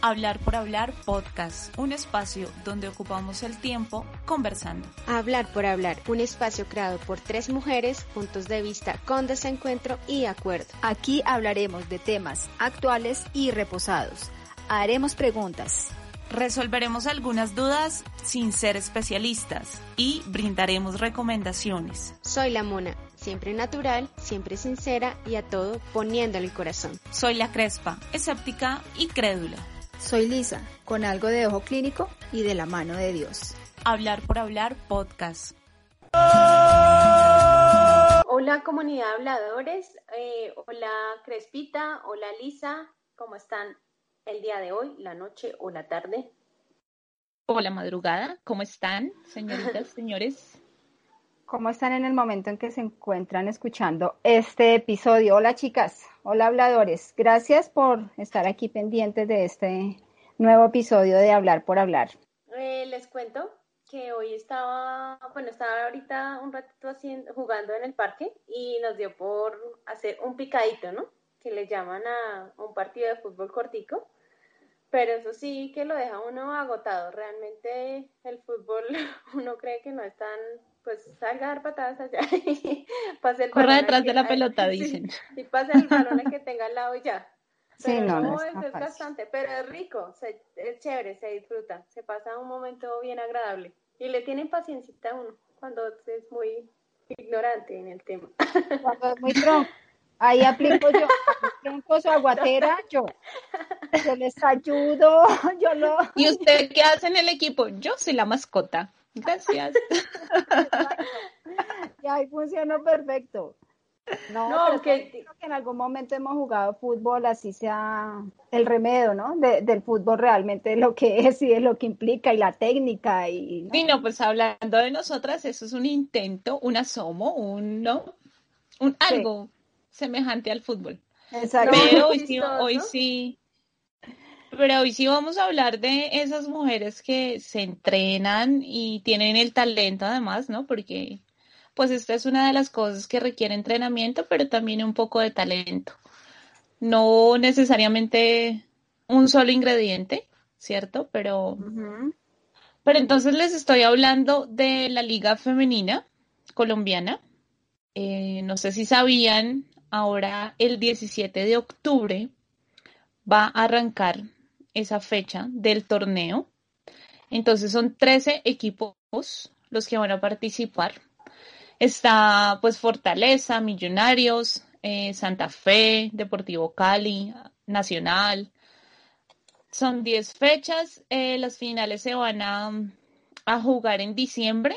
Hablar por Hablar Podcast, un espacio donde ocupamos el tiempo conversando. Hablar por Hablar, un espacio creado por tres mujeres, puntos de vista con desencuentro y acuerdo. Aquí hablaremos de temas actuales y reposados. Haremos preguntas. Resolveremos algunas dudas sin ser especialistas y brindaremos recomendaciones. Soy la Mona, siempre natural, siempre sincera y a todo poniéndole el corazón. Soy la Crespa, escéptica y crédula. Soy Lisa, con algo de ojo clínico y de la mano de Dios. Hablar por hablar podcast. Hola comunidad habladores, eh, hola Crespita, hola Lisa, ¿cómo están el día de hoy, la noche o la tarde? Hola madrugada, ¿cómo están señoritas, señores? ¿Cómo están en el momento en que se encuentran escuchando este episodio? Hola chicas, hola habladores. Gracias por estar aquí pendientes de este nuevo episodio de Hablar por Hablar. Eh, les cuento que hoy estaba, bueno, estaba ahorita un ratito haciendo, jugando en el parque y nos dio por hacer un picadito, ¿no? Que le llaman a un partido de fútbol cortico. Pero eso sí que lo deja uno agotado. Realmente el fútbol uno cree que no es tan pues salga a dar patadas allá y pase el Corra detrás de la pelota, dicen. y pase el balón que tenga al lado y ya. sí, no, no, es, es bastante, pero es rico, es chévere, se disfruta, se pasa un momento bien agradable. Y le tienen paciencia a uno cuando es muy ignorante en el tema. Cuando es muy tronco. Ahí aplico yo, tronco su aguatera, yo. Yo les ayudo, yo lo... ¿Y usted qué hace en el equipo? Yo soy la mascota. Gracias. y ahí funcionó perfecto. No, no que... creo que en algún momento hemos jugado fútbol, así sea el remedio, ¿no? del fútbol realmente lo que es y es lo que implica y la técnica y. Sí, no, pues hablando de nosotras, eso es un intento, un asomo, un no, un algo semejante al fútbol. Exacto. Pero hoy sí, hoy sí, pero hoy sí vamos a hablar de esas mujeres que se entrenan y tienen el talento además, ¿no? Porque pues esta es una de las cosas que requiere entrenamiento, pero también un poco de talento. No necesariamente un solo ingrediente, ¿cierto? Pero, pero entonces les estoy hablando de la liga femenina colombiana. Eh, no sé si sabían, ahora el 17 de octubre va a arrancar esa fecha del torneo. Entonces son 13 equipos los que van a participar. Está pues Fortaleza, Millonarios, eh, Santa Fe, Deportivo Cali, Nacional. Son 10 fechas. Eh, las finales se van a, a jugar en diciembre.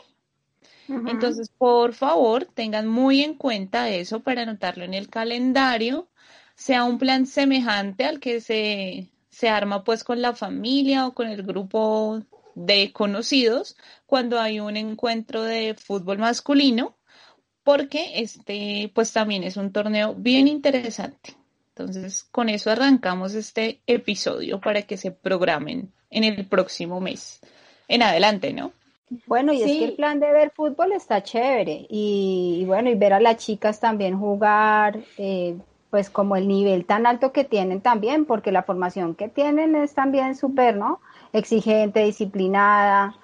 Entonces, por favor, tengan muy en cuenta eso para anotarlo en el calendario. Sea un plan semejante al que se, se arma pues con la familia o con el grupo de conocidos cuando hay un encuentro de fútbol masculino, porque este pues también es un torneo bien interesante. Entonces, con eso arrancamos este episodio para que se programen en el próximo mes. En adelante, ¿no? Bueno, y es que el plan de ver fútbol está chévere. Y, bueno, y ver a las chicas también jugar, eh, pues como el nivel tan alto que tienen también, porque la formación que tienen es también súper, ¿no? Exigente, disciplinada,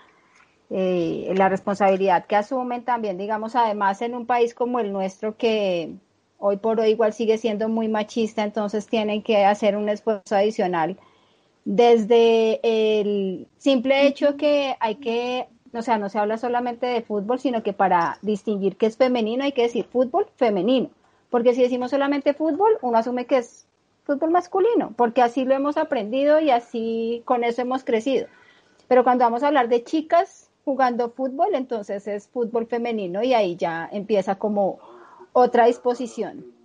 eh, la responsabilidad que asumen también, digamos, además en un país como el nuestro que hoy por hoy igual sigue siendo muy machista, entonces tienen que hacer un esfuerzo adicional desde el simple hecho que hay que, o sea, no se habla solamente de fútbol, sino que para distinguir qué es femenino hay que decir fútbol femenino porque si decimos solamente fútbol, uno asume que es fútbol masculino, porque así lo hemos aprendido y así con eso hemos crecido. Pero cuando vamos a hablar de chicas jugando fútbol, entonces es fútbol femenino y ahí ya empieza como otra disposición.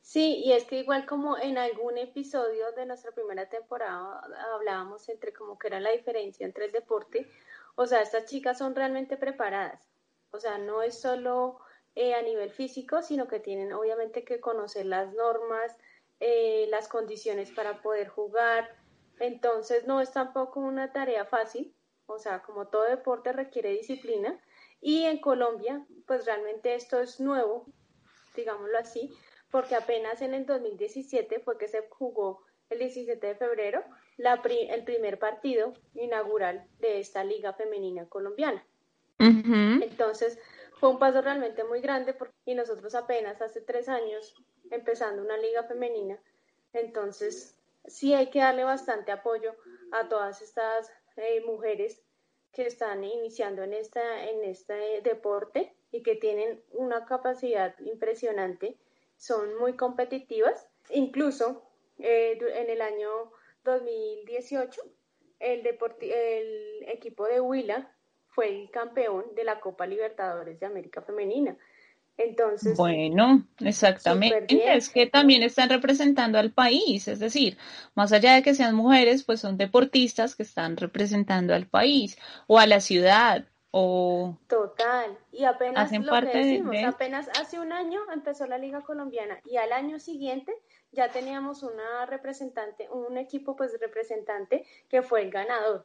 Sí, y es que igual como en algún episodio de nuestra primera temporada hablábamos entre como que era la diferencia entre el deporte, o sea, estas chicas son realmente preparadas, o sea, no es solo eh, a nivel físico, sino que tienen obviamente que conocer las normas, eh, las condiciones para poder jugar. Entonces no es tampoco una tarea fácil, o sea, como todo deporte requiere disciplina. Y en Colombia, pues realmente esto es nuevo, digámoslo así, porque apenas en el 2017 fue que se jugó el 17 de febrero el primer partido inaugural de esta liga femenina colombiana. Entonces, fue un paso realmente muy grande porque, y nosotros apenas hace tres años empezando una liga femenina, entonces sí hay que darle bastante apoyo a todas estas eh, mujeres que están iniciando en, esta, en este deporte y que tienen una capacidad impresionante, son muy competitivas. Incluso eh, en el año 2018, el, el equipo de Huila fue el campeón de la Copa Libertadores de América Femenina. Entonces, bueno, exactamente. Es que también están representando al país, es decir, más allá de que sean mujeres, pues son deportistas que están representando al país o a la ciudad o total y apenas lo que decimos, apenas hace un año empezó la liga colombiana y al año siguiente ya teníamos una representante, un equipo pues representante que fue el ganador.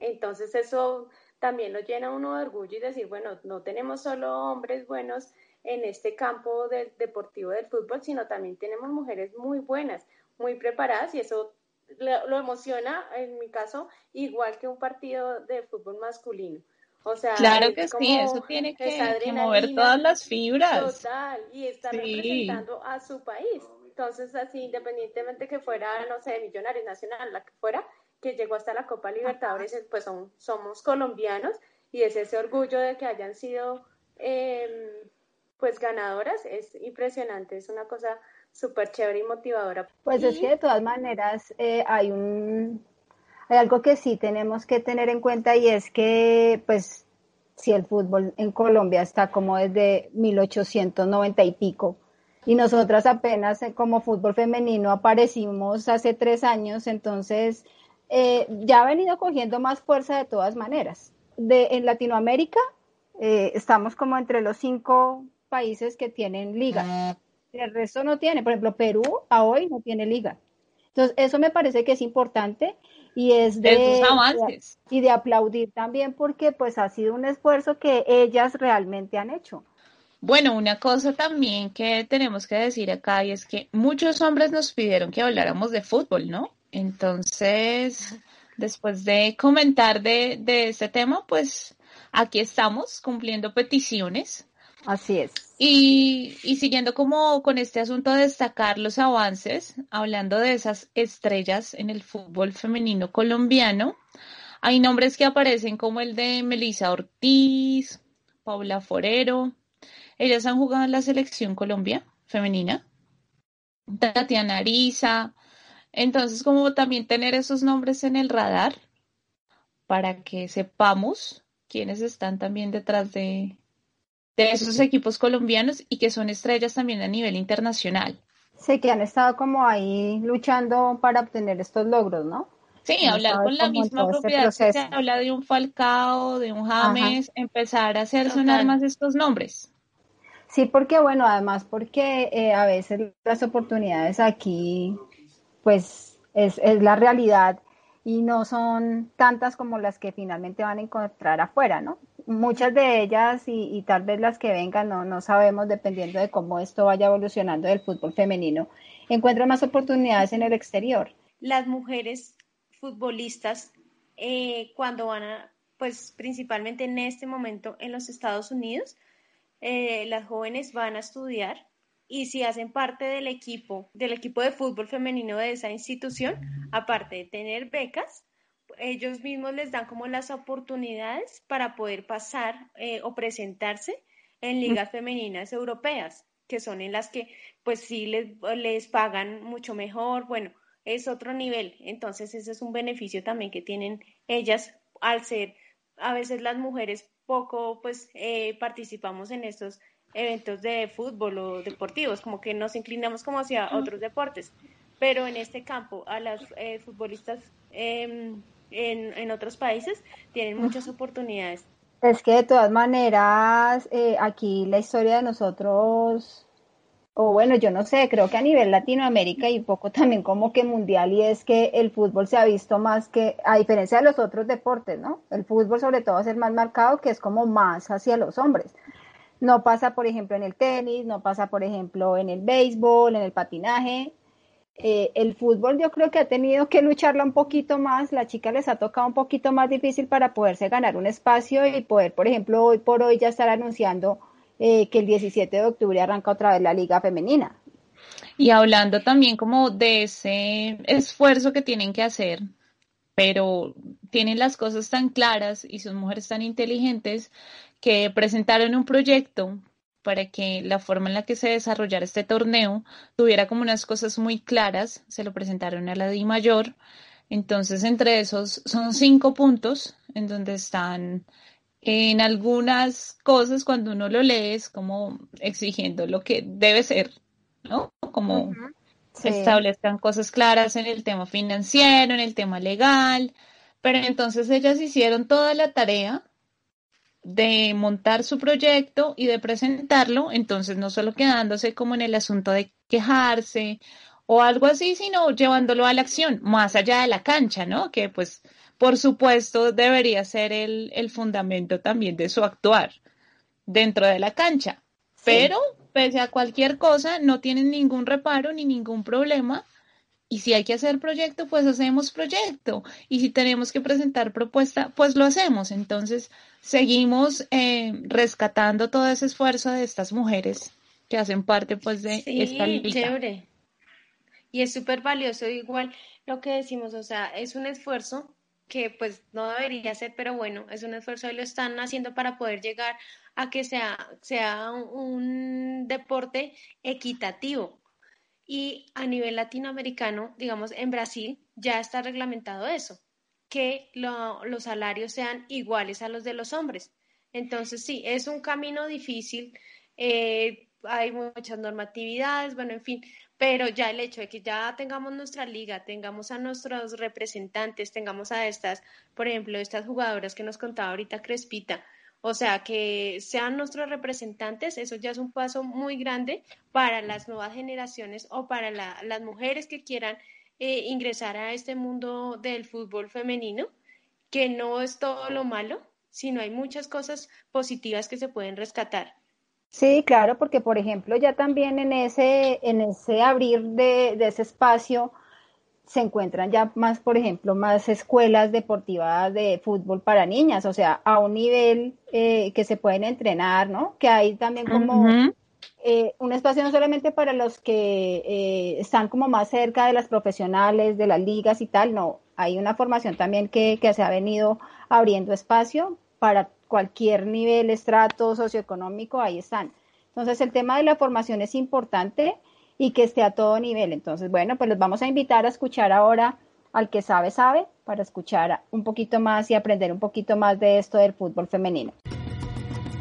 Entonces eso también lo llena uno de orgullo y decir, bueno, no tenemos solo hombres buenos en este campo del deportivo del fútbol, sino también tenemos mujeres muy buenas, muy preparadas y eso lo, emociona, en mi caso, igual que un partido de fútbol masculino. O sea, claro que sí, eso tiene que, mover todas las fibras. Total, y está representando a su país. Entonces, así, independientemente que fuera, no sé, Millonarios Nacional, la que fuera, que llegó hasta la Copa Libertadores, pues son, somos colombianos y es ese orgullo de que hayan sido em, pues ganadoras, es impresionante, es una cosa súper chévere y motivadora. Pues es que de todas maneras eh, hay un hay algo que sí tenemos que tener en cuenta y es que pues si el fútbol en Colombia está como desde 1890 y pico y nosotras apenas eh, como fútbol femenino aparecimos hace tres años, entonces eh, ya ha venido cogiendo más fuerza de todas maneras. De, en Latinoamérica estamos como entre los cinco países que tienen liga. El resto no tiene. Por ejemplo, Perú a hoy no tiene liga. Entonces, eso me parece que es importante y es de, y de aplaudir también porque pues ha sido un esfuerzo que ellas realmente han hecho. Bueno, una cosa también que tenemos que decir acá y es que muchos hombres nos pidieron que habláramos de fútbol, ¿no? Entonces, después de comentar de, de este tema, pues aquí estamos cumpliendo peticiones Así es. Y, y, siguiendo como con este asunto de destacar los avances, hablando de esas estrellas en el fútbol femenino colombiano, hay nombres que aparecen como el de Melissa Ortiz, Paula Forero. Ellas han jugado en la selección Colombia femenina. Tatiana Ariza. Entonces, como también tener esos nombres en el radar para que sepamos quiénes están también detrás de, de esos equipos colombianos y que son estrellas también a nivel internacional. Sí, que han estado como ahí luchando para obtener estos logros, ¿no? Sí, hablar con la misma este propiedad se habla de un Falcao, de un James, empezar a hacer sonar más estos nombres. Sí, porque bueno, además porque eh, a veces las oportunidades aquí, pues es, es la realidad y no son tantas como las que finalmente van a encontrar afuera, ¿no? Muchas de ellas y, tal vez las que vengan, no, no sabemos, dependiendo de cómo esto vaya evolucionando del fútbol femenino, encuentran más oportunidades en el exterior. Las mujeres futbolistas, eh, cuando van a, pues principalmente en este momento en los Estados Unidos, eh, las jóvenes van a estudiar y si hacen parte del equipo, del equipo de fútbol femenino de esa institución, aparte de tener becas, ellos mismos les dan como las oportunidades para poder pasar eh, o presentarse en ligas femeninas europeas, que son en las que pues sí les, les pagan mucho mejor, bueno, es otro nivel. Entonces ese es un beneficio también que tienen ellas al ser a veces las mujeres poco pues eh, participamos en estos eventos de fútbol o deportivos, como que nos inclinamos como hacia otros deportes. Pero en este campo, a las eh, futbolistas em, en, en, otros países tienen muchas oportunidades. Es que de todas maneras, eh, aquí la historia de nosotros, o bueno, yo no sé, creo que a nivel Latinoamérica y un poco también como que mundial, y es que el fútbol se ha visto más que, a diferencia de los otros deportes, ¿no? El fútbol sobre todo es el más marcado, que es como más hacia los hombres. No pasa, por ejemplo, en el tenis, no pasa, por ejemplo, en el béisbol, en el patinaje. eh, el fútbol yo creo que ha tenido que lucharla un poquito más, la chica les ha tocado un poquito más difícil para poderse ganar un espacio y poder, por ejemplo, hoy por hoy ya estar anunciando eh, que el 17 de octubre arranca otra vez la liga femenina. Y hablando también como de ese esfuerzo que tienen que hacer, pero tienen las cosas tan claras y son mujeres tan inteligentes que presentaron un proyecto para que la forma en la que se desarrollara este torneo tuviera como unas cosas muy claras. Se lo presentaron a la Di Mayor. Entonces, entre esos son cinco puntos en donde están en algunas cosas cuando uno lo lee es como exigiendo lo que debe ser, ¿no? Como establezcan cosas claras en el tema financiero, en el tema legal, pero entonces ellas hicieron toda la tarea de montar su proyecto y de presentarlo, entonces no solo quedándose como en el asunto de quejarse o algo así, sino llevándolo a la acción, más allá de la cancha, ¿no? Que pues, por supuesto, debería ser el, el fundamento también de su actuar dentro de la cancha. Pero, pese a cualquier cosa, no tienen ningún reparo ni ningún problema y si hay que hacer proyecto, pues hacemos proyecto. Y si tenemos que presentar propuesta, pues lo hacemos. Entonces, seguimos eh, rescatando todo ese esfuerzo de estas mujeres que hacen parte, pues, de esta liga. Chévere. Y es súper valioso, igual lo que decimos, o sea, es un esfuerzo que pues no debería ser, pero bueno, es un esfuerzo y lo están haciendo para poder llegar a que sea, sea un deporte equitativo, y a nivel latinoamericano, digamos, en Brasil ya está reglamentado eso, que los salarios sean iguales a los de los hombres. Entonces, sí, es un camino difícil, eh, hay muchas normatividades, bueno, en fin, pero ya el hecho de que ya tengamos nuestra liga, tengamos a nuestros representantes, tengamos a estas, por ejemplo, estas jugadoras que nos contaba ahorita Crespita, o sea, que sean nuestros representantes, eso ya es un paso muy grande para las nuevas generaciones o para las mujeres que quieran eh, ingresar a este mundo del fútbol femenino, que no es todo lo malo, sino hay muchas cosas positivas que se pueden rescatar. Sí, claro, porque por ejemplo ya también en ese, en ese abrir de, de ese espacio, se encuentran ya más, por ejemplo, más escuelas deportivas de fútbol para niñas, o sea, a un nivel eh, que se pueden entrenar, ¿no? Que hay también como eh, un espacio no solamente para los que eh, están como más cerca de las profesionales, de las ligas y tal, no, hay una formación también que, que se ha venido abriendo espacio para cualquier nivel, estrato socioeconómico, ahí están. Entonces, el tema de la formación es importante y que esté a todo nivel. Entonces, bueno, pues los vamos a invitar a escuchar ahora al que sabe, sabe, para escuchar un poquito más y aprender un poquito más de esto del fútbol femenino.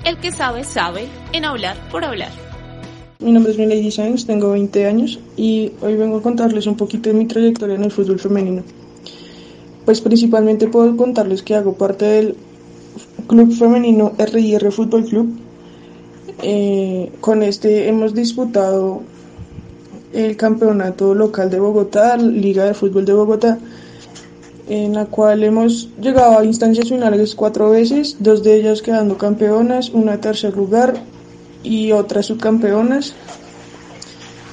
El que sabe, sabe en hablar por hablar. Mi nombre es Milady Sáenz, tengo 20 años y hoy vengo a contarles un poquito de mi trayectoria en el fútbol femenino. Pues principalmente puedo contarles que hago parte del club femenino RIR Fútbol Club. Eh, con este hemos disputado el campeonato local de Bogotá, Liga de Fútbol de Bogotá, en la cual hemos llegado a instancias finales cuatro veces, dos de ellas quedando campeonas, una tercer lugar y otras subcampeonas.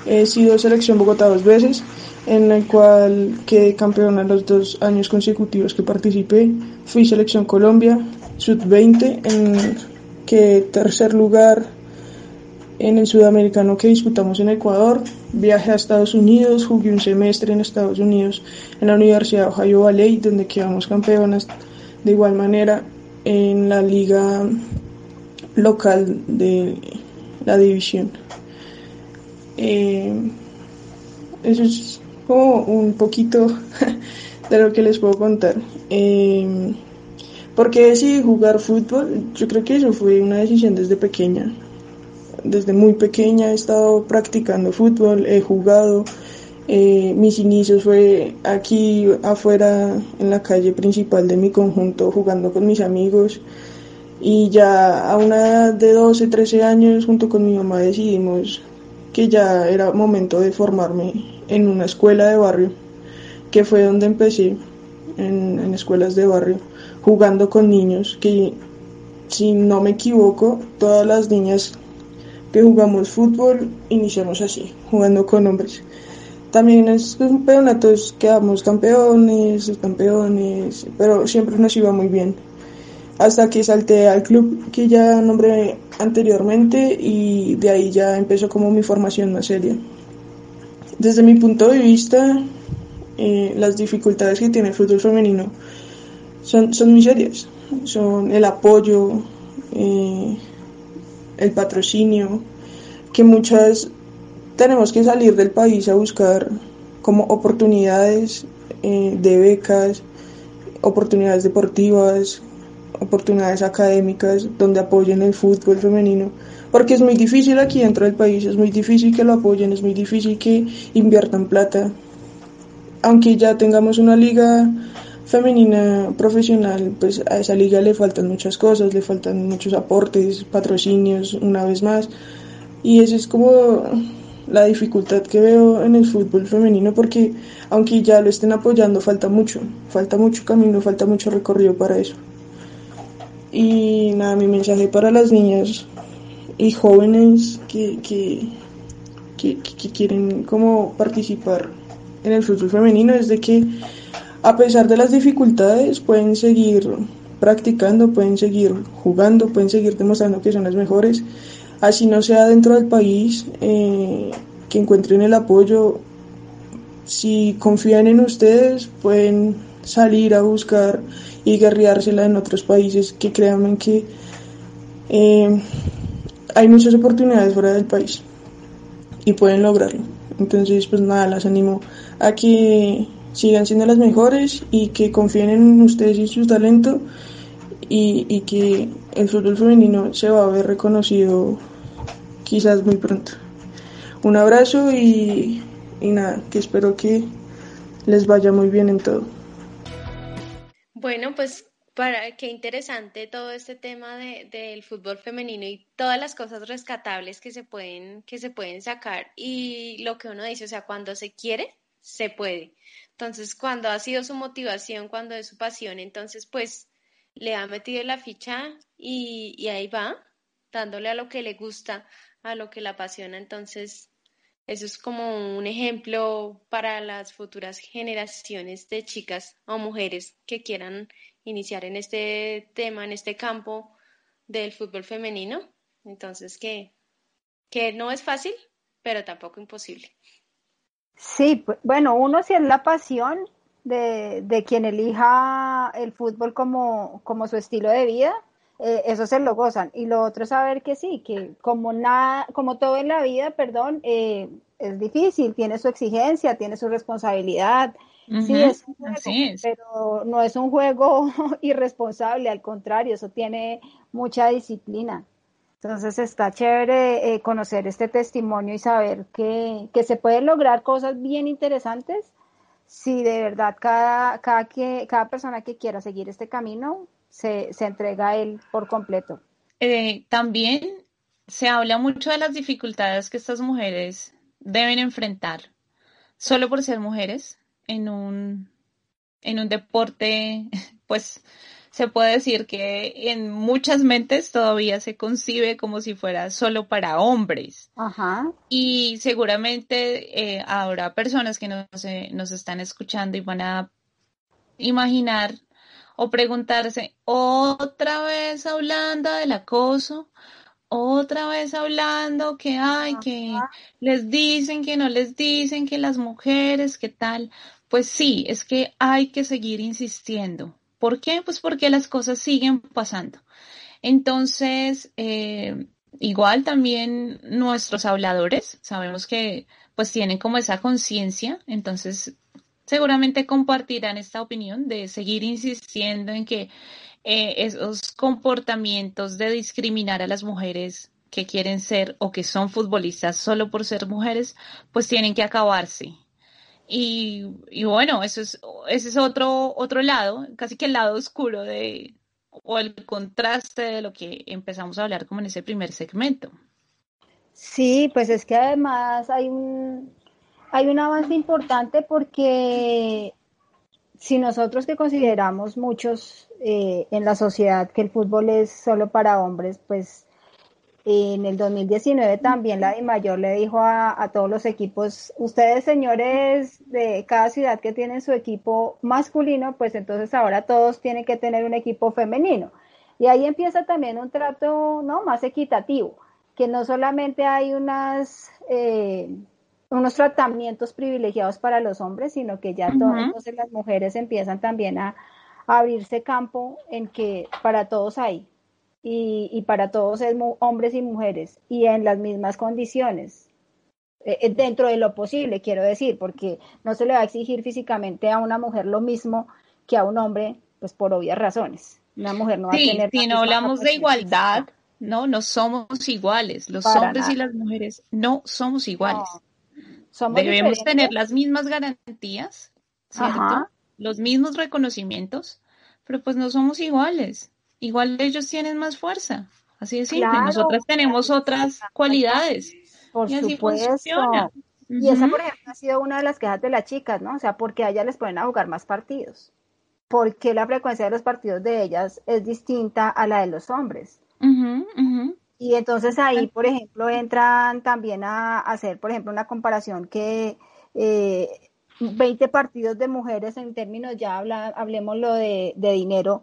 He sido selección Bogotá dos veces, en la cual quedé campeona los dos años consecutivos que participé. Fui selección Colombia, sub-20, en que tercer lugar en el sudamericano que disputamos en Ecuador. Viajé a Estados Unidos, jugué un semestre en Estados Unidos en la Universidad de Ohio Valley, donde quedamos campeonas. De igual manera, en la liga local de la división. Eh, eso es como un poquito de lo que les puedo contar. Eh, ¿Por qué decidí jugar fútbol? Yo creo que eso fue una decisión desde pequeña desde muy pequeña he estado practicando fútbol, he jugado. Eh, mis inicios fue aquí afuera en la calle principal de mi conjunto jugando con mis amigos y ya a una edad de 12, 13 años junto con mi mamá decidimos que ya era momento de formarme en una escuela de barrio, que fue donde empecé en, en escuelas de barrio, jugando con niños que si no me equivoco, todas las niñas que jugamos fútbol, iniciamos así, jugando con hombres. también es campeonatos quedamos campeones, campeones, pero siempre nos iba muy bien. Hasta que salté al club que ya nombré anteriormente y de ahí ya empezó como mi formación más seria. Desde mi punto de vista, eh, las dificultades que tiene el fútbol femenino son, son muy serias. Son el apoyo, eh, el patrocinio, que muchas tenemos que salir del país a buscar como oportunidades eh, de becas, oportunidades deportivas, oportunidades académicas donde apoyen el fútbol femenino, porque es muy difícil aquí dentro del país, es muy difícil que lo apoyen, es muy difícil que inviertan plata. Aunque ya tengamos una liga femenina profesional, pues a esa liga le faltan muchas cosas, le faltan muchos aportes, patrocinios, una vez más. Y eso es como la dificultad que veo en el fútbol femenino porque aunque ya lo estén apoyando falta mucho, falta mucho camino, falta mucho recorrido para eso. Y nada, mi mensaje para las niñas y jóvenes que, que, que, quieren como participar en el fútbol femenino es de que a pesar de las dificultades pueden seguir practicando, pueden seguir jugando, pueden seguir demostrando que son las mejores así no sea dentro del país, eh, que encuentren el apoyo. Si confían en ustedes, pueden salir a buscar y guerreársela en otros países, que créanme que eh, hay muchas oportunidades fuera del país y pueden lograrlo. Entonces, pues nada, las animo a que sigan siendo las mejores y que confíen en ustedes y su talento y, y que el fútbol femenino se va a ver reconocido quizás muy pronto. Un abrazo y, nada, que espero que les vaya muy bien en todo. Bueno, pues para qué interesante todo este tema de, del fútbol femenino y todas las cosas rescatables que se pueden que se pueden sacar y lo que uno dice, o sea, cuando se quiere, se puede. Entonces, cuando ha sido su motivación, cuando es su pasión, entonces pues le ha metido la ficha y, ahí va, dándole a lo que le gusta, a lo que la apasiona. Entonces, eso es como un ejemplo para las futuras generaciones de chicas o mujeres que quieran iniciar en este tema, en este campo del fútbol femenino. Entonces, que, que no es fácil, pero tampoco imposible. Sí, bueno, uno si es la pasión de, de quien elija el fútbol como, como su estilo de vida, eh, eso se lo gozan. Y lo otro es saber que sí, que como nada, como todo en la vida, perdón, eh, es difícil, tiene su exigencia, tiene su responsabilidad. sí, es un juego, pero no es un juego irresponsable, al contrario, eso tiene mucha disciplina. Entonces está chévere eh, conocer este testimonio y saber que, que se pueden lograr cosas bien interesantes si de verdad cada, cada, que, cada persona que quiera seguir este camino se, entrega a él por completo. Eh, también se habla mucho de las dificultades que estas mujeres deben enfrentar solo por ser mujeres en un, en un deporte, pues se puede decir que en muchas mentes todavía se concibe como si fuera solo para hombres. Ajá. Y seguramente eh, habrá personas que nos, nos están escuchando y van a imaginar o preguntarse, otra vez hablando del acoso, otra vez hablando que hay, que les dicen, que no les dicen, que las mujeres, que tal. Pues sí, es que hay que seguir insistiendo. ¿Por qué? Pues porque las cosas siguen pasando. Entonces, eh, igual también nuestros habladores, sabemos que pues tienen como esa conciencia, entonces seguramente compartirán esta opinión de seguir insistiendo en que eh, esos comportamientos de discriminar a las mujeres que quieren ser o que son futbolistas solo por ser mujeres, pues tienen que acabarse. Y, bueno, eso es, ese es otro, otro lado, casi que el lado oscuro de, o el contraste de lo que empezamos a hablar como en ese primer segmento. Sí, pues es que además hay un, hay un avance importante porque si nosotros que consideramos muchos eh, en la sociedad que el fútbol es solo para hombres, pues en el 2019 también la mayor le dijo a, a, todos los equipos, ustedes señores de cada ciudad que tienen su equipo masculino, pues entonces ahora todos tienen que tener un equipo femenino. Y ahí empieza también un trato ¿no? más equitativo, que no solamente hay unas, eh, unos tratamientos privilegiados para los hombres, sino que ya todas entonces las mujeres empiezan también a, a abrirse campo en que para todos hay y, para todos es hombres y mujeres y en las mismas condiciones, eh, eh, dentro de lo posible, quiero decir, porque no se le va a exigir físicamente a una mujer lo mismo que a un hombre, pues por obvias razones. Una mujer no va a tener. Si no hablamos de igualdad, no, no somos iguales. Los hombres y las mujeres no somos iguales. Debemos tener las mismas garantías. Los mismos reconocimientos, pero pues no somos iguales igual ellos tienen más fuerza. Así de simple. Nosotras tenemos otras cualidades. Por supuesto. Y esa, por ejemplo, ha sido una de las quejas de las chicas, ¿no? O sea, porque a ellas les ponen a jugar más partidos. Porque la frecuencia de los partidos de ellas es distinta a la de los hombres. Y entonces ahí, por ejemplo, entran también a, hacer, por ejemplo, una comparación que eh, 20 partidos de mujeres en términos, ya habla, hablemos lo de, de dinero,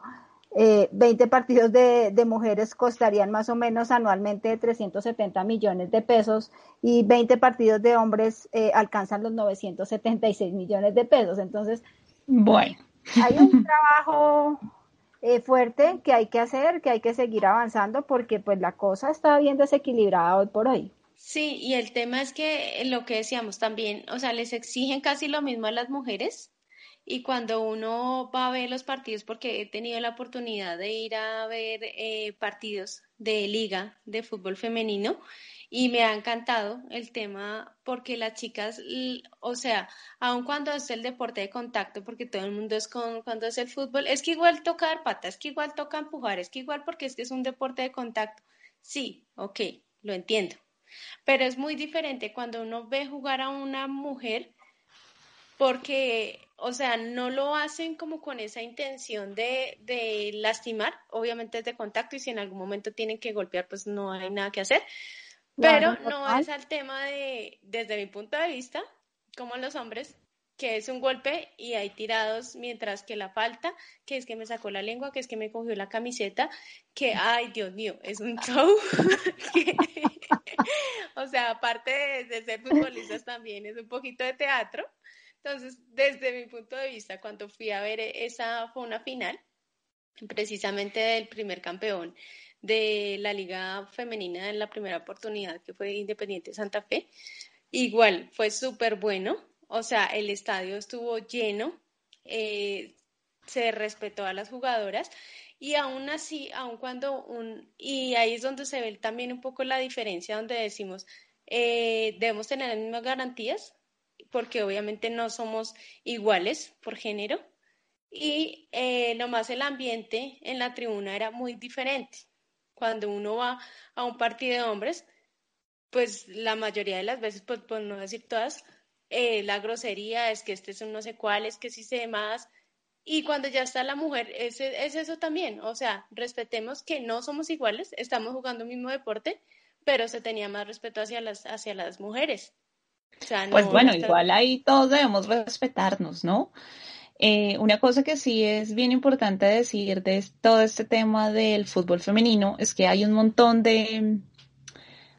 eh, 20 partidos de, mujeres costarían más o menos anualmente 370 millones de pesos y 20 partidos de hombres eh, alcanzan los 976 millones de pesos. Entonces, bueno. hay un trabajo eh, fuerte que hay que hacer, que hay que seguir avanzando porque pues la cosa está bien desequilibrada hoy por hoy. Sí, y el tema es que lo que decíamos también, o sea, les exigen casi lo mismo a las mujeres y cuando uno va a ver los partidos, porque he tenido la oportunidad de ir a ver eh, partidos de liga de fútbol femenino y me ha encantado el tema porque las chicas, o sea, aun cuando es el deporte de contacto, porque todo el mundo es con, cuando es el fútbol, es que igual toca dar patas, es que igual toca empujar, es que igual porque es que es un deporte de contacto. Sí, ok, lo entiendo. Pero es muy diferente cuando uno ve jugar a una mujer porque, o sea, no lo hacen como con esa intención de, de lastimar, obviamente es de contacto y si en algún momento tienen que golpear, pues no hay nada que hacer, pero no es al tema de, desde mi punto de vista, como los hombres, que es un golpe y hay tirados, mientras que la falta, que es que me sacó la lengua, que es que me cogió la camiseta, que, ay, Dios mío, es un show. o sea, aparte de, de, ser futbolistas también es un poquito de teatro. Entonces, desde mi punto de vista, cuando fui a ver esa fue final, precisamente del primer campeón de la liga femenina en la primera oportunidad, que fue Independiente Santa Fe, igual fue súper bueno, o sea, el estadio estuvo lleno, eh, se respetó a las jugadoras y aún así, aun cuando un, y ahí es donde se ve también un poco la diferencia, donde decimos, eh, debemos tener las mismas garantías, porque obviamente no somos iguales por género. Y eh, nomás el ambiente en la tribuna era muy diferente. Cuando uno va a un partido de hombres, pues la mayoría de las veces, pues, por no decir todas, eh, la grosería es que este es un no sé cuál, es que sí sé más. Y cuando ya está la mujer, es, es eso también. O sea, respetemos que no somos iguales, estamos jugando el mismo deporte, pero se tenía más respeto hacia las, hacia las mujeres pues bueno, igual ahí todos debemos respetarnos, ¿no? Eh, una cosa que sí es bien importante decir de todo este tema del fútbol femenino es que hay un montón de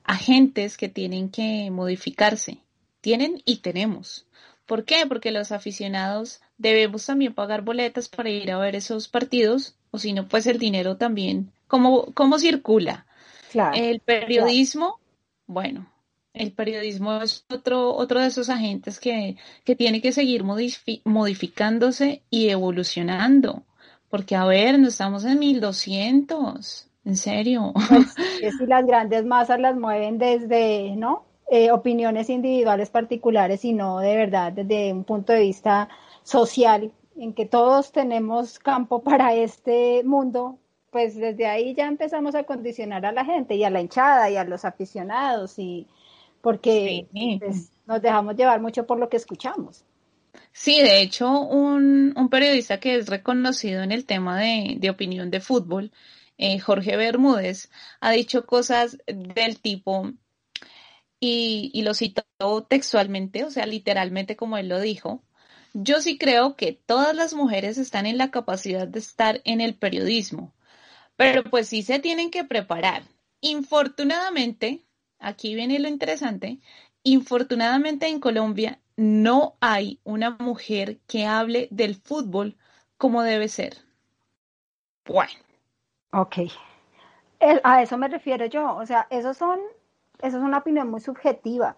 agentes que tienen que modificarse. Tienen y tenemos. ¿Por qué? Porque los aficionados debemos también pagar boletas para ir a ver esos partidos, o si no, pues el dinero también. ¿Cómo, cómo circula? el periodismo, bueno, el periodismo es otro, otro de esos agentes que, que tiene que seguir modificándose y evolucionando. Porque, a ver, no estamos en 1200, en serio. Pues, es si las grandes masas las mueven desde, ¿no? Eh, opiniones individuales particulares, sino de verdad desde un punto de vista social, en que todos tenemos campo para este mundo, pues desde ahí ya empezamos a condicionar a la gente y a la hinchada y a los aficionados y, porque pues, nos dejamos llevar mucho por lo que escuchamos. Sí, de hecho, un, periodista que es reconocido en el tema de, opinión de fútbol eh, Jorge Bermúdez, ha dicho cosas del tipo, y, y lo citó textualmente, o sea, literalmente como él lo dijo, yo sí creo que todas las mujeres están en la capacidad de estar en el periodismo, pero pues sí se tienen que preparar. Infortunadamente, aquí viene lo interesante, infortunadamente en Colombia no hay una mujer que hable del fútbol como debe ser. Bueno. Ok. a eso me refiero yo. O sea, esos son, eso es una opinión muy subjetiva.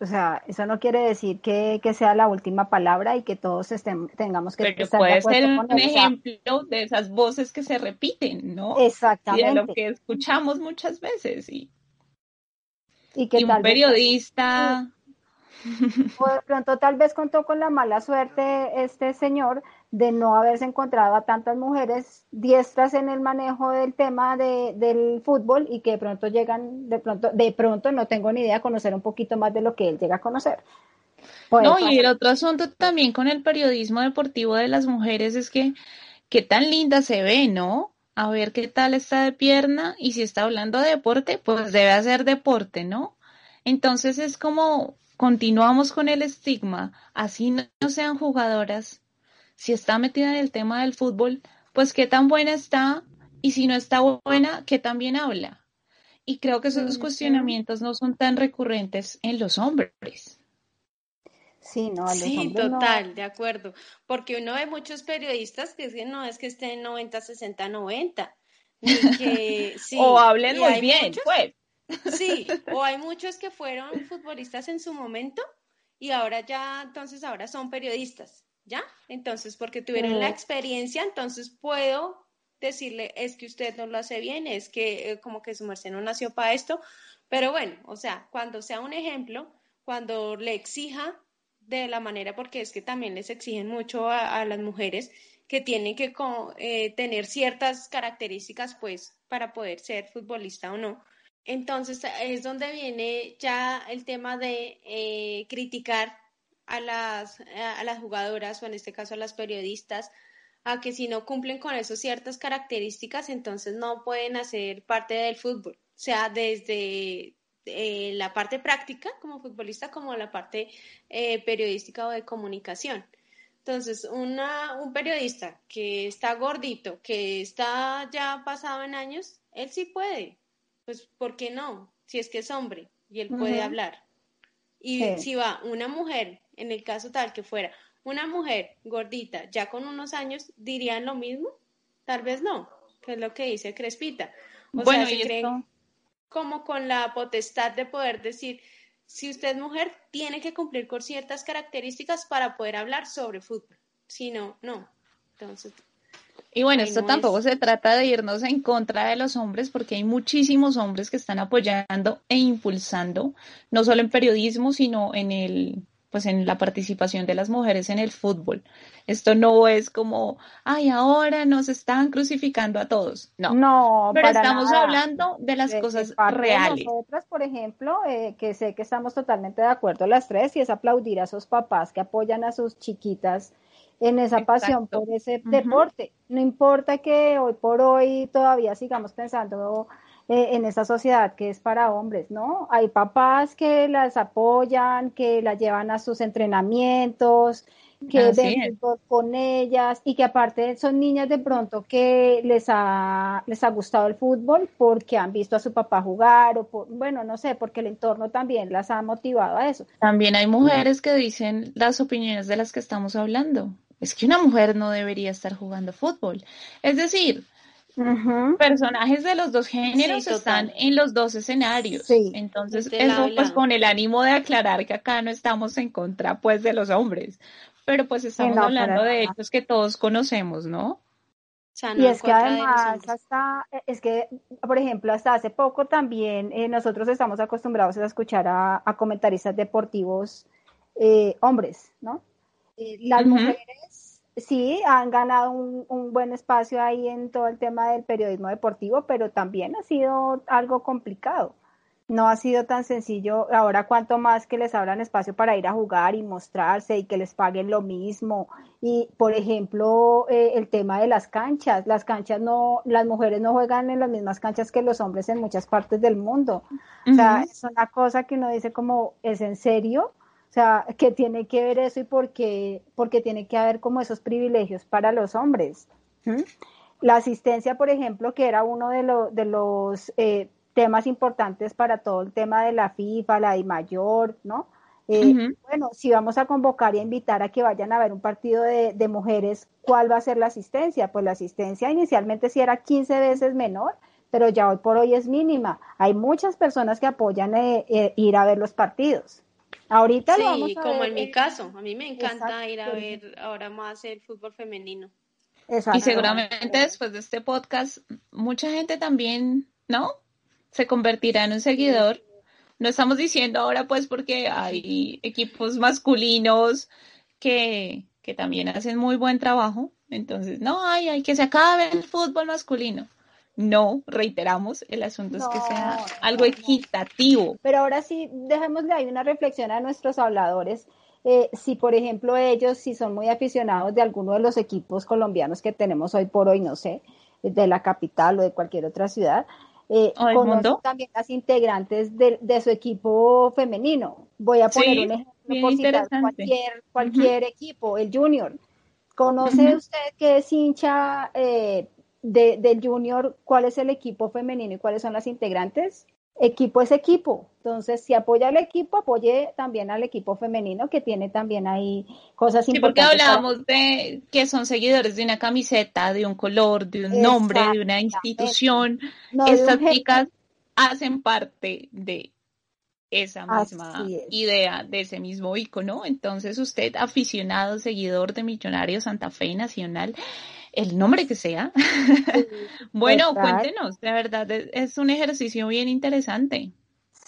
O sea, eso no quiere decir que, sea la última palabra y que todos estén, tengamos que Pero puede ser un ejemplo de esas voces que se repiten, ¿no? Exactamente. Y de lo que escuchamos muchas veces. Y, y que un periodista... O de pronto tal vez contó con la mala suerte este señor de no haberse encontrado a tantas mujeres diestras en el manejo del tema de, del fútbol y que de pronto llegan, de pronto, de pronto no tengo ni idea, conocer un poquito más de lo que él llega a conocer. no, y el otro asunto también con el periodismo deportivo de las mujeres es que qué tan linda se ve, ¿no? A ver qué tal está de pierna y si está hablando de deporte, pues debe hacer deporte, ¿no? Entonces es como continuamos con el estigma, así no sean jugadoras, si está metida en el tema del fútbol, pues qué tan buena está y si no está buena, qué tan bien habla. Y creo que esos cuestionamientos no son tan recurrentes en los hombres. Sí, no, sí, total, de acuerdo. Porque uno ve muchos periodistas que dicen, no, es que estén 90, 60, 90. o hablen muy bien, pues. Sí, o hay muchos que fueron futbolistas en su momento y ahora ya, entonces ahora son periodistas. ¿ya? Entonces, porque tuvieron la experiencia, entonces puedo decirle, es que usted no lo hace bien, es que eh, como que su merced no nació para esto, pero bueno, o sea, cuando sea un ejemplo, cuando le exija de la manera, porque es que también les exigen mucho a, las mujeres que tienen que eh, tener ciertas características, pues, para poder ser futbolista o no. Entonces, es donde viene ya el tema de eh, criticar a las, a las jugadoras o en este caso a las periodistas a que si no cumplen con esas ciertas características, entonces no pueden hacer parte del fútbol, o sea, desde eh, la parte práctica como futbolista como la parte eh, periodística o de comunicación. Entonces, una, un periodista que está gordito, que está ya pasado en años, él sí puede. Pues, ¿por qué no? Si es que es hombre y él puede hablar. Y si va una mujer en el caso tal que fuera una mujer gordita ya con unos años, ¿dirían lo mismo? Tal vez no, que es lo que dice Crespita. O bueno, sea, se creen como con la potestad de poder decir, si usted es mujer, tiene que cumplir con ciertas características para poder hablar sobre fútbol. Si no, no. Entonces, y bueno, esto tampoco se trata de irnos en contra de los hombres, porque hay muchísimos hombres que están apoyando e impulsando, no solo en periodismo, sino en el pues en la participación de las mujeres en el fútbol. Esto no es como, ay, ahora nos están crucificando a todos. No, no pero estamos hablando de las cosas reales. nosotras, por ejemplo, eh, que sé que estamos totalmente de acuerdo las tres, y es aplaudir a esos papás que apoyan a sus chiquitas en esa pasión por ese deporte. No importa que hoy por hoy todavía sigamos pensando eh, en esta sociedad que es para hombres, ¿no? Hay papás que las apoyan, que las llevan a sus entrenamientos, que ven con ellas y que aparte son niñas de pronto que les ha, les ha gustado el fútbol porque han visto a su papá jugar o por, bueno, no sé, porque el entorno también las ha motivado a eso. También hay mujeres que dicen las opiniones de las que estamos hablando. Es que una mujer no debería estar jugando fútbol. Es decir, personajes de los dos géneros están en los dos escenarios. Entonces, eso pues con el ánimo de aclarar que acá no estamos en contra pues de los hombres, pero pues estamos hablando de hechos que todos conocemos, ¿no? y es que además hasta, es que, por ejemplo, hasta hace poco también eh, nosotros estamos acostumbrados a escuchar a, comentaristas deportivos eh, hombres, ¿no? Eh, las mujeres sí, han ganado un, buen espacio ahí en todo el tema del periodismo deportivo, pero también ha sido algo complicado. no ha sido tan sencillo. Ahora, cuanto más que les abran espacio para ir a jugar y mostrarse y que les paguen lo mismo. Y, por ejemplo, eh, el tema de las canchas. Las canchas no, las mujeres no juegan en las mismas canchas que los hombres en muchas partes del mundo. O sea, es una cosa que uno dice como, ¿es en serio? O sea, que tiene que ver eso y por qué, porque tiene que haber como esos privilegios para los hombres. La asistencia, por ejemplo, que era uno de, de los eh, temas importantes para todo el tema de la FIFA, la de mayor, ¿no? Eh, bueno, si vamos a convocar y a invitar a que vayan a ver un partido de, mujeres, ¿cuál va a ser la asistencia? Pues la asistencia inicialmente sí era 15 veces menor, pero ya hoy por hoy es mínima. Hay muchas personas que apoyan eh, eh, ir a ver los partidos. Ahorita sí, lo vamos a como en mi caso, a mí me encanta ir a ver ahora más el fútbol femenino. Y seguramente después de este podcast, mucha gente también, ¿no? se convertirá en un seguidor. No estamos diciendo ahora pues porque hay equipos masculinos que, que también hacen muy buen trabajo. Entonces, no, hay, hay que se acabe el fútbol masculino. No, reiteramos, el asunto es que sea algo equitativo. Pero ahora sí, dejémosle ahí una reflexión a nuestros habladores. Eh, si, por ejemplo, ellos, si son muy aficionados de alguno de los equipos colombianos que tenemos hoy por hoy, no sé, de la capital o de cualquier otra ciudad, eh, también las integrantes de, su equipo femenino. Voy a poner un ejemplo por cualquier, cualquier equipo, el junior. ¿Conoce usted que es hincha eh, de, del junior? ¿Cuál es el equipo femenino y cuáles son las integrantes? equipo es equipo. Entonces, si apoya al equipo, apoye también al equipo femenino que tiene también ahí cosas sí, importantes. porque hablábamos de que son seguidores de una camiseta, de un color, de un nombre, de una institución. Estas chicas hacen parte de esa misma idea, de ese mismo icono. Entonces, usted, aficionado, seguidor de Millonarios Santa Fe Nacional, el nombre que sea. bueno, cuéntenos, de verdad es un ejercicio bien interesante.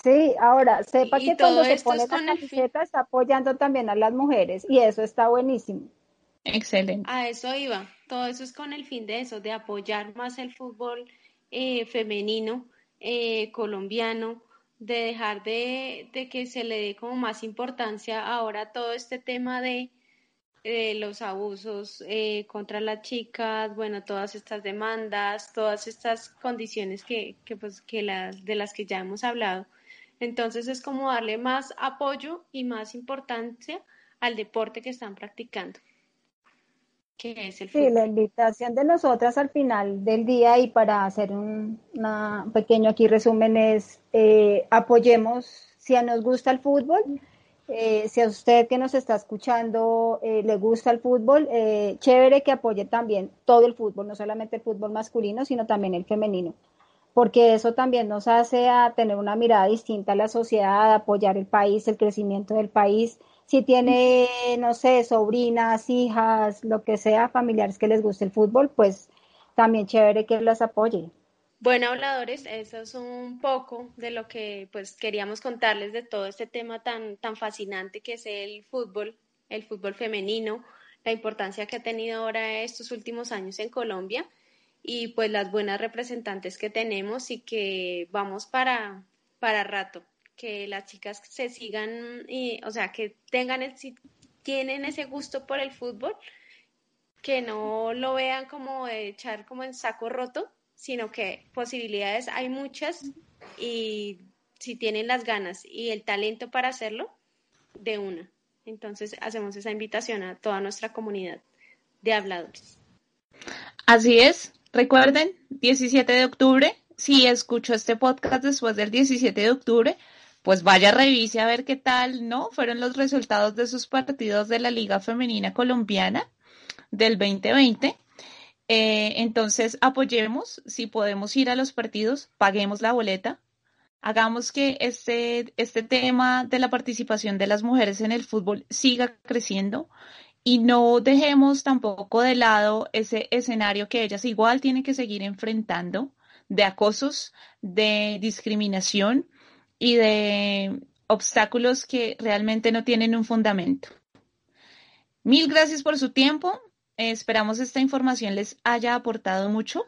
Sí, ahora sepa que todo se pone la camiseta está apoyando también a las mujeres y eso está buenísimo. Excelente. A eso iba. Todo eso es con el fin de eso, de apoyar más el fútbol eh, femenino eh, colombiano, de dejar de, de que se le dé como más importancia ahora a todo este tema de eh, los abusos eh, contra las chicas, bueno, todas estas demandas, todas estas condiciones que, que pues, que las, de las que ya hemos hablado. Entonces es como darle más apoyo y más importancia al deporte que están practicando. Que es el sí, la invitación de nosotras al final del día y para hacer un pequeño aquí resumen es eh, apoyemos si nos gusta el fútbol, eh, si a usted que nos está escuchando eh, le gusta el fútbol, eh, chévere que apoye también todo el fútbol, no solamente el fútbol masculino, sino también el femenino, porque eso también nos hace a tener una mirada distinta a la sociedad, apoyar el país, el crecimiento del país. Si tiene, no sé, sobrinas, hijas, lo que sea, familiares que les guste el fútbol, pues también chévere que las apoye. Bueno, habladores, eso es un poco de lo que pues queríamos contarles de todo este tema tan, tan fascinante que es el fútbol, el fútbol femenino, la importancia que ha tenido ahora estos últimos años en Colombia y pues las buenas representantes que tenemos y que vamos para, para rato, que las chicas se sigan, y, o sea, que tengan, el, si tienen ese gusto por el fútbol, que no lo vean como echar como en saco roto, sino que posibilidades hay muchas y si tienen las ganas y el talento para hacerlo, de una. Entonces hacemos esa invitación a toda nuestra comunidad de habladores. Así es. Recuerden, 17 de octubre, si escucho este podcast después del 17 de octubre, pues vaya revise a ver qué tal, ¿no? Fueron los resultados de sus partidos de la Liga Femenina Colombiana del 2020 eh, entonces, apoyemos, si podemos ir a los partidos, paguemos la boleta, hagamos que este, este tema de la participación de las mujeres en el fútbol siga creciendo y no dejemos tampoco de lado ese escenario que ellas igual tienen que seguir enfrentando de acosos, de discriminación y de obstáculos que realmente no tienen un fundamento. Mil gracias por su tiempo esperamos esta información les haya aportado mucho.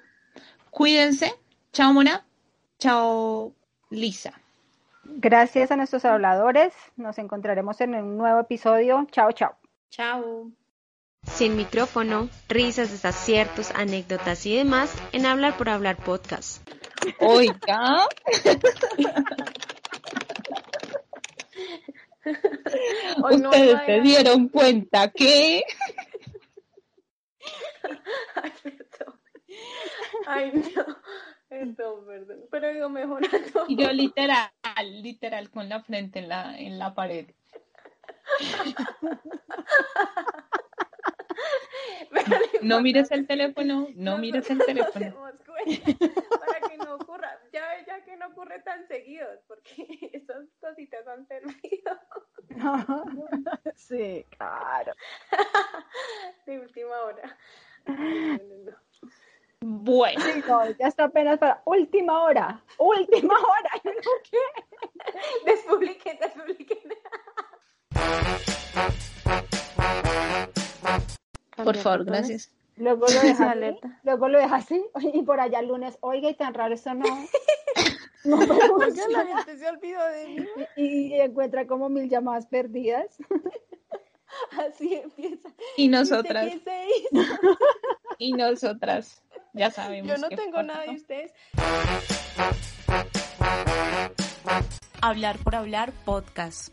Cuídense. Chao, Mona. Chao, Lisa. Gracias a nuestros habladores. Nos encontraremos en un nuevo episodio. Chao, chao. Chao. Sin micrófono, risas, desaciertos, anécdotas y demás en Hablar por Hablar podcast. Oiga. Ustedes se dieron cuenta que. Ay, perdón. Ay, no. Perdón, perdón. Pero digo mejorando. Y yo literal, literal con la frente en la, en la pared. No mires el teléfono, no mires el teléfono. Para que no ocurra, ya, ya que no ocurre tan seguido, porque esas cositas han servido. Sí, claro. De última hora. Bueno. ya está apenas para última hora. Última hora. ¿Qué? Despubliquen, despubliquen. Por favor, gracias. Luego lo deja así, luego lo deja así y por allá el lunes, oiga, y tan raro eso no. No la gente se olvidó de mí. Y, encuentra como mil llamadas perdidas. Así empieza. Y nosotras. Y nosotras. Ya sabemos. Yo no tengo nada de ustedes. Hablar por hablar podcast.